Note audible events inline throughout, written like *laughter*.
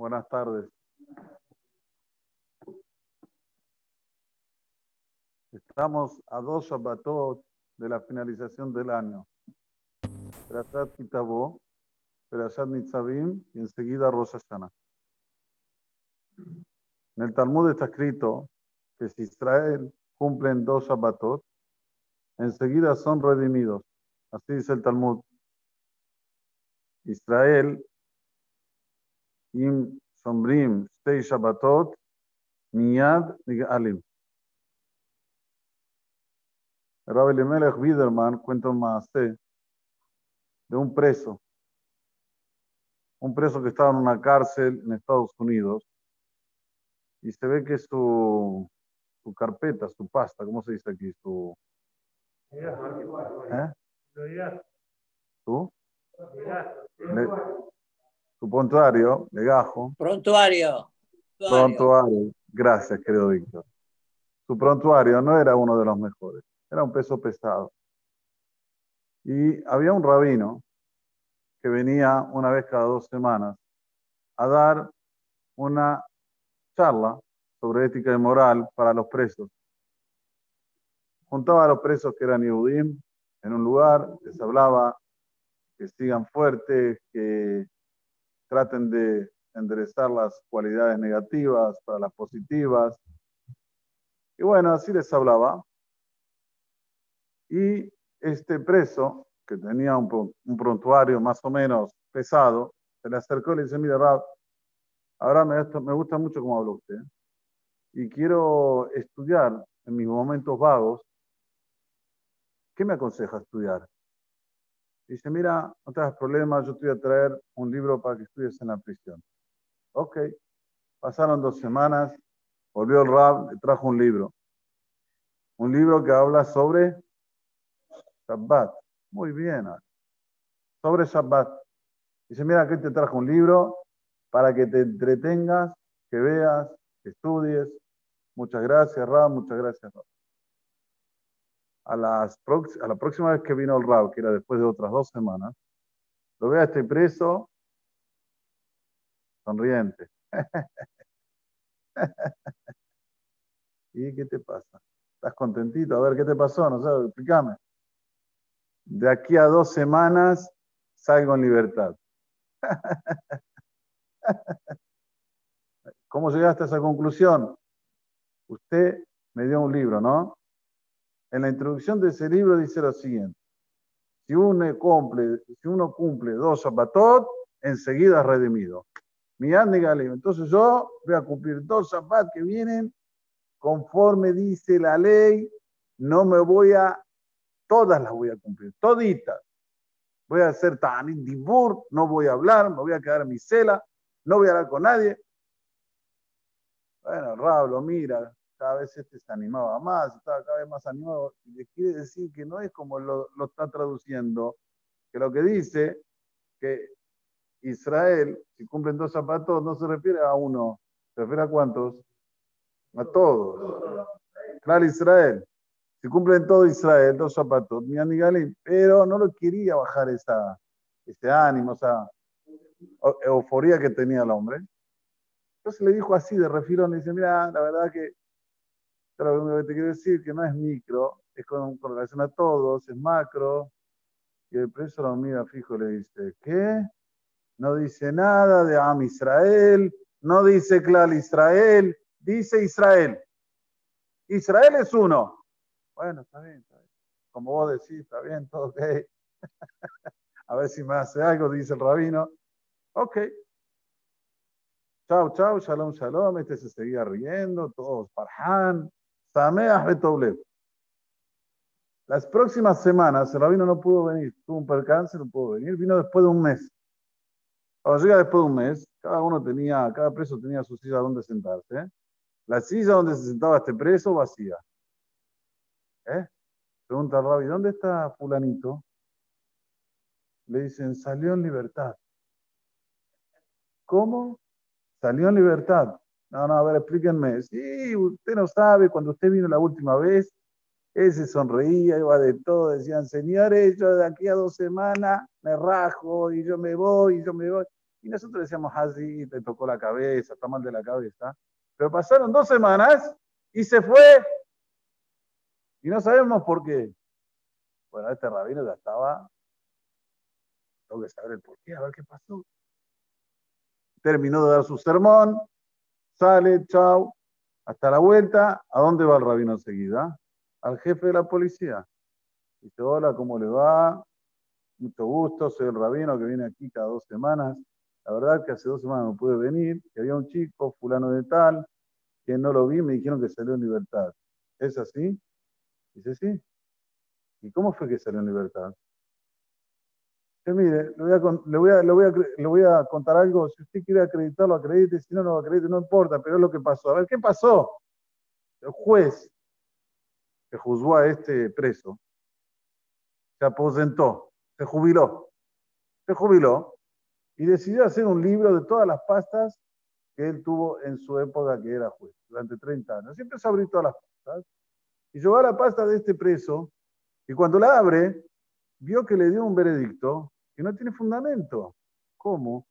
Buenas tardes. Estamos a dos Shabbatot de la finalización del año. Perashat Kitabó, Perashat Nitzavim y enseguida Rosh Hashanah. En el Talmud está escrito que si Israel cumplen dos Shabbatot, enseguida son redimidos. Así dice el Talmud. Israel, im sombrim shtei Shabbatot, miyad alim. Rabbi Elimelech Widerman cuenta un de un preso, un preso que estaba en una cárcel en Estados Unidos y se ve que su, su carpeta, su pasta, ¿cómo se dice aquí? Su, ¿eh? ¿Tú? Su prontuario, legajo. Prontuario. Prontuario. Gracias, querido Víctor. Su prontuario no era uno de los mejores, era un peso pesado. Y había un rabino que venía una vez cada dos semanas a dar una charla sobre ética y moral para los presos. Juntaba a los presos que eran Yehudim en un lugar, les hablaba que sigan fuertes, que traten de enderezar las cualidades negativas para las positivas. Y bueno, así les hablaba. Y este preso, que tenía un, prontuario más o menos pesado, se le acercó y le dice, mira, Rab, ahora me, me gusta mucho cómo habla usted. Y quiero estudiar en mis momentos vagos. ¿Qué me aconseja estudiar? Dice, mira, no te hagas problemas, yo te voy a traer un libro para que estudies en la prisión. Ok. Pasaron dos semanas, volvió el Rab, le trajo un libro. Un libro que habla sobre Shabbat. Muy bien. Sobre Shabbat. Dice, mira, aquí te trajo un libro para que te entretengas, que veas, que estudies. Muchas gracias, Rab, muchas gracias, Rab a, a la próxima vez que vino el Rab, que era después de otras dos semanas, lo ve a este preso sonriente. *laughs* ¿Y qué te pasa? ¿Estás contentito? A ver, ¿qué te pasó? No sé, explícame. De aquí a dos semanas salgo en libertad. *laughs* ¿Cómo llegaste a esa conclusión? Usted me dio un libro, ¿no? En la introducción de ese libro dice lo siguiente. Si uno cumple, si uno cumple dos zapatot, enseguida es redimido. Mi Entonces yo voy a cumplir dos zapat que vienen conforme dice la ley. No me voy a, todas las voy a cumplir, toditas. Voy a hacer tan dibur, no voy a hablar, me voy a quedar en mi cela, no voy a hablar con nadie. Bueno, Rablo, mira, cada vez este se animaba más, estaba cada vez más animado. Y quiere decir que no es como lo, está traduciendo, que lo que dice que Israel, si cumplen dos zapatos, no se refiere a uno, se refiere a cuántos? A todos. Claro, Israel. Si cumplen todo Israel, dos zapatos, mi Galim, pero no lo quería bajar esa, ese ánimo, esa euforía que tenía el hombre. Entonces le dijo así de refirón, le dice, mira, la verdad que pero lo que te quiero decir que no es micro, es con, relación a todos, es macro. Y el preso lo mira fijo y le dice, ¿qué? No dice nada de Am Israel, no dice Clal Israel, dice Israel. Israel es uno. Bueno, está bien, está bien. Como vos decís, está bien, todo ok. *laughs* a ver si me hace algo, dice el rabino. Ok. Chao, chao, shalom, shalom. Este se seguía riendo, todos parjan. Las próximas semanas el rabino no pudo venir, tuvo un percance, no pudo venir, vino después de un mes. Cuando llega después de un mes, cada uno tenía, cada preso tenía su silla donde sentarse. La silla donde se sentaba este preso vacía. ¿Eh? Pregunta al rabino, ¿dónde está fulanito? Le dicen, salió en libertad. ¿Cómo? Salió en libertad. No, no, a ver, explíquenme. Sí, usted no sabe, cuando usted vino la última vez, él se sonreía, iba de todo, decían, señores, yo de aquí a dos semanas me rajo y yo me voy y yo me voy. Y nosotros decíamos, así, te tocó la cabeza, está mal de la cabeza. Pero pasaron dos semanas y se fue. Y no sabemos por qué. Bueno, este rabino ya estaba. Tengo que saber el por qué, a ver qué pasó. Terminó de dar su sermón, sale, chao, hasta la vuelta. ¿A dónde va el rabino enseguida? Al jefe de la policía. Dice, hola, ¿cómo le va? Mucho gusto, soy el rabino que viene aquí cada dos semanas. La verdad que hace dos semanas no pude venir, que había un chico, fulano de tal, que no lo vi, me dijeron que salió en libertad. ¿Es así? Dice, sí. ¿Y cómo fue que salió en libertad? Dice, mire, le voy, a, le, voy a, le, voy a, le voy a contar algo. Si usted quiere acreditarlo, acredite. Si no, no acredite, no importa, pero es lo que pasó. A ver, ¿qué pasó? El juez que juzgó a este preso se aposentó, se jubiló. Se jubiló y decidió hacer un libro de todas las pastas que él tuvo en su época que era juez, durante 30 años. Siempre se abrió todas las pastas y llevó a la pasta de este preso y cuando la abre, vio que le dio un veredicto que no tiene fundamento. ¿Cómo?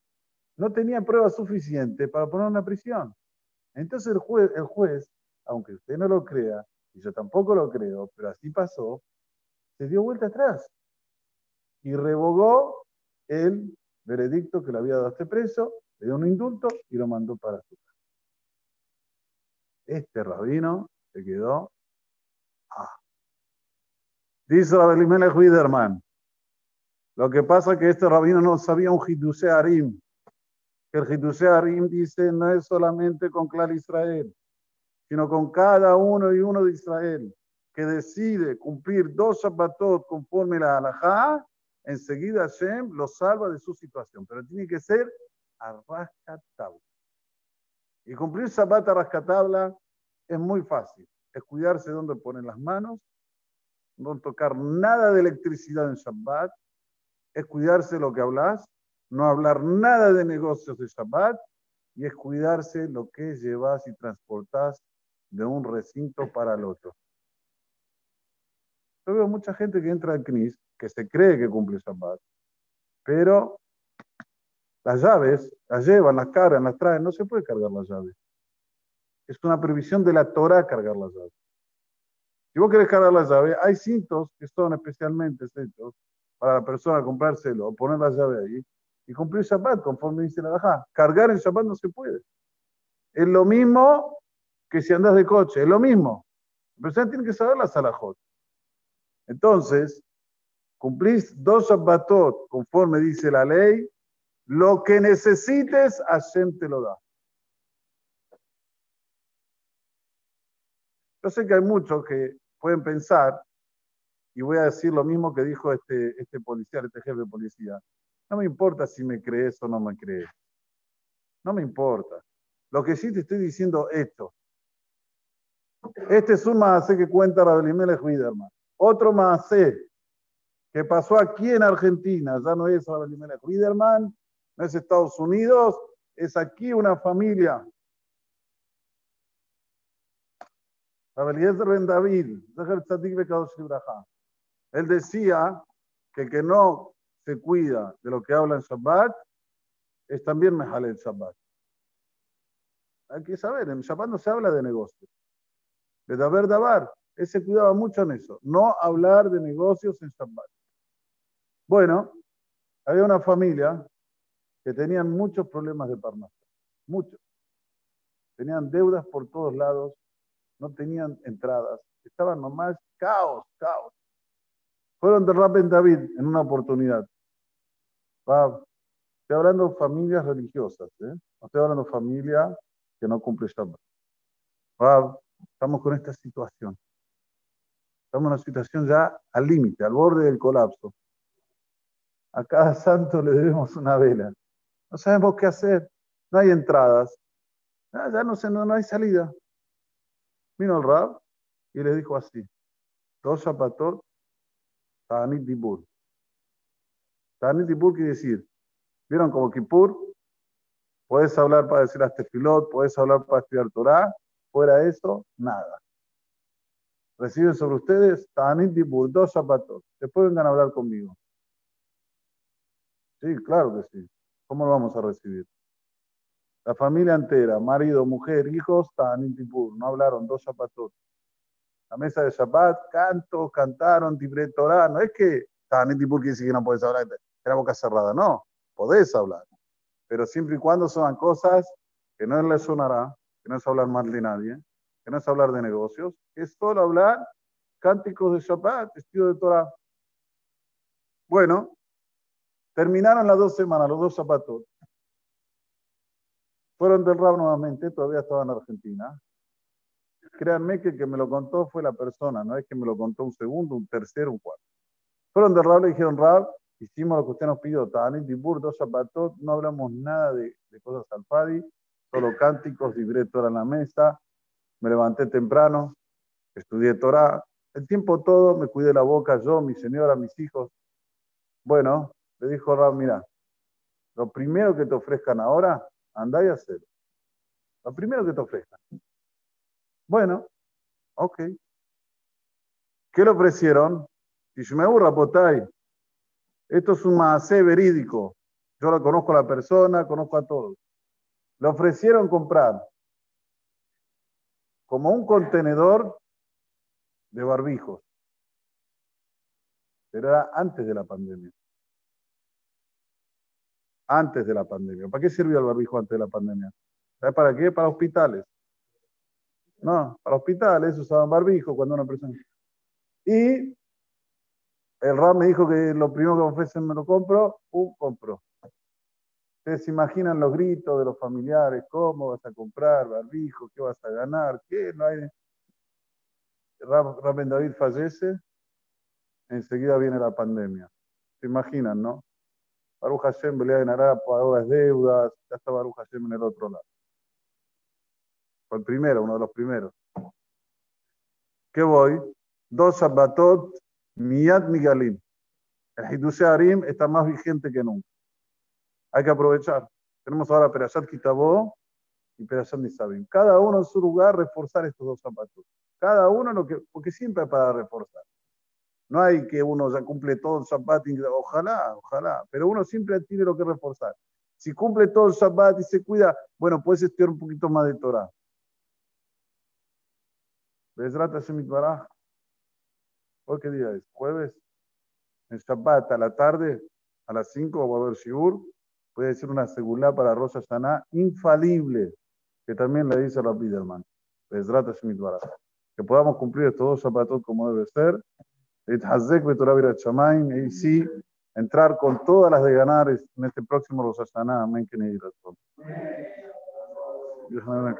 No tenía prueba suficiente para poner una prisión. Entonces el juez, el juez, aunque usted no lo crea, y yo tampoco lo creo, pero así pasó, se dio vuelta atrás y revogó el veredicto que le había dado a este preso, le dio un indulto y lo mandó para su casa. Este rabino se quedó. Dice Rabelimelech Widerman, lo que pasa es que este rabino no sabía un Hiduse Arim, el Hiduse Arim dice no es solamente con Clar Israel, sino con cada uno y uno de Israel que decide cumplir dos Shabbatot conforme la halajá, enseguida Hashem lo salva de su situación. Pero tiene que ser a. Y cumplir Shabbat a es muy fácil. Es cuidarse de dónde ponen las manos, no tocar nada de electricidad en Shabbat, es cuidarse lo que hablas, no hablar nada de negocios de Shabbat y es cuidarse lo que llevas y transportas de un recinto para el otro. Yo veo mucha gente que entra al CNIS que se cree que cumple Shabbat, pero las llaves las llevan, las cargan, las traen, no se puede cargar las llaves. Es una previsión de la Torah cargar las llaves. Si vos querés cargar las llaves, hay cintos que son especialmente hechos para la persona comprárselo poner la llave ahí y cumplir Shabbat conforme dice la Bajá. Cargar en Shabbat no se puede. Es lo mismo que si andas de coche, es lo mismo. La persona tiene que saber la salajot. Entonces, cumplís dos Shabbatot conforme dice la ley, lo que necesites, Hashem te lo da. Yo sé que hay muchos que pueden pensar, y voy a decir lo mismo que dijo este, este policía, este jefe de policía. No me importa si me crees o no me crees. No me importa. Lo que sí te estoy diciendo esto. Este es un maase que cuenta Rabelimelech Widerman. Otro maase que pasó aquí en Argentina, ya no es Rabelimelech Widerman, no es Estados Unidos, es aquí una familia. Rabeliezer Ben David, él decía que que no se cuida de lo que habla en Shabbat es también mejal el Shabbat. Hay que saber, en Shabbat no se habla de negocios. De Daber Dabar, él se cuidaba mucho en eso, no hablar de negocios en Shabbat. Bueno, había una familia que tenían muchos problemas de parnasa, muchos. Tenían deudas por todos lados, no tenían entradas, estaban nomás caos, caos. Fueron de Raben David en una oportunidad. estoy hablando de familias religiosas, ¿eh? no estoy hablando de familia que no cumple Shabbat. estamos con esta situación. Estamos en una situación ya al límite, al borde del colapso. A cada santo le debemos una vela. No sabemos qué hacer. No hay entradas. Ah, ya no, sé, no, hay salida. Vino el Rab y le dijo así. Dos zapatos, Tanit Dibur. Tanit Dibur quiere decir, ¿vieron como Kippur? Puedes hablar para decir hasta filot, puedes hablar para estudiar Torah, fuera eso, nada. Reciben sobre ustedes Tanit Dibur, dos zapatos. Después vengan a hablar conmigo. Sí, claro que sí. ¿Cómo lo vamos a recibir? La familia entera, marido, mujer, hijos, en Tipur, no hablaron dos zapatos. La mesa de Shabbat, canto, cantaron, Tibre Torah. No es que en Tipur quiere decir que no puedes hablar, era boca cerrada, no, podés hablar. Pero siempre y cuando son cosas que no le sonará, que no es hablar mal de nadie, que no es hablar de negocios, que es solo hablar cánticos de Shabbat, vestido de Torah. Bueno, terminaron las dos semanas, los dos zapatos. Fueron del Rab nuevamente, todavía estaba en Argentina. Créanme que el que me lo contó fue la persona, no es que me lo contó un segundo, un tercero, un cuarto. Fueron del Rab, le dijeron, Rab, hicimos lo que usted nos pidió, Tanit, Dibur, dos zapatos, no hablamos nada de, cosas al Fadi, solo cánticos, libré Torah en la mesa, me levanté temprano, estudié Torah, el tiempo todo me cuidé la boca yo, mi señora, mis hijos. Bueno, le dijo Rab, mira, lo primero que te ofrezcan ahora, anda y hacerlo. Lo primero que te ofrezcan. Bueno, ok. ¿Qué le ofrecieron? aburra, Potay. Esto es un macé verídico. Yo lo conozco a la persona, conozco a todos. Le ofrecieron comprar como un contenedor de barbijos. Pero era antes de la pandemia. Antes de la pandemia. ¿Para qué sirvió el barbijo antes de la pandemia? ¿Sabes para qué? Para hospitales. No, para hospitales usaban barbijo cuando una persona. Y el RAM me dijo que lo primero que ofrecen me lo compro, uh, compro. Ustedes se imaginan los gritos de los familiares, cómo vas a comprar barbijo, qué vas a ganar, qué, no hay. Rab David fallece, enseguida viene la pandemia. ¿Se imaginan, no? Baruch Hashem pelea en Arab, pagó las deudas, ya está Baruch Hashem en el otro lado. Fue el primero, uno de los primeros. ¿Qué voy? Dos Shabbatot, Miyad Migalim. El Hidushe Arim está más vigente que nunca. Hay que aprovechar. Tenemos ahora Perashat Kitabó y Perashat Nisabim. Cada uno en su lugar reforzar estos dos zapatos. Cada uno lo que, porque siempre hay para reforzar. No hay que uno ya cumple todo el zapato, ojalá, ojalá, pero uno siempre tiene lo que reforzar. Si cumple todo el zapato y se cuida, bueno, puedes estudiar un poquito más de Torah. ¿Hoy qué día es? ¿Jueves? En Shabbat a la tarde, a las 5 va a haber Shiur. Puede ser una segula para Rosa Sana infalible, que también le dice Rabbi Derman. Que podamos cumplir estos dos zapatos como debe ser. Y sí, entrar con todas las de ganar en este próximo Rosh Hashanah. Amén. Que ni. Dios me ha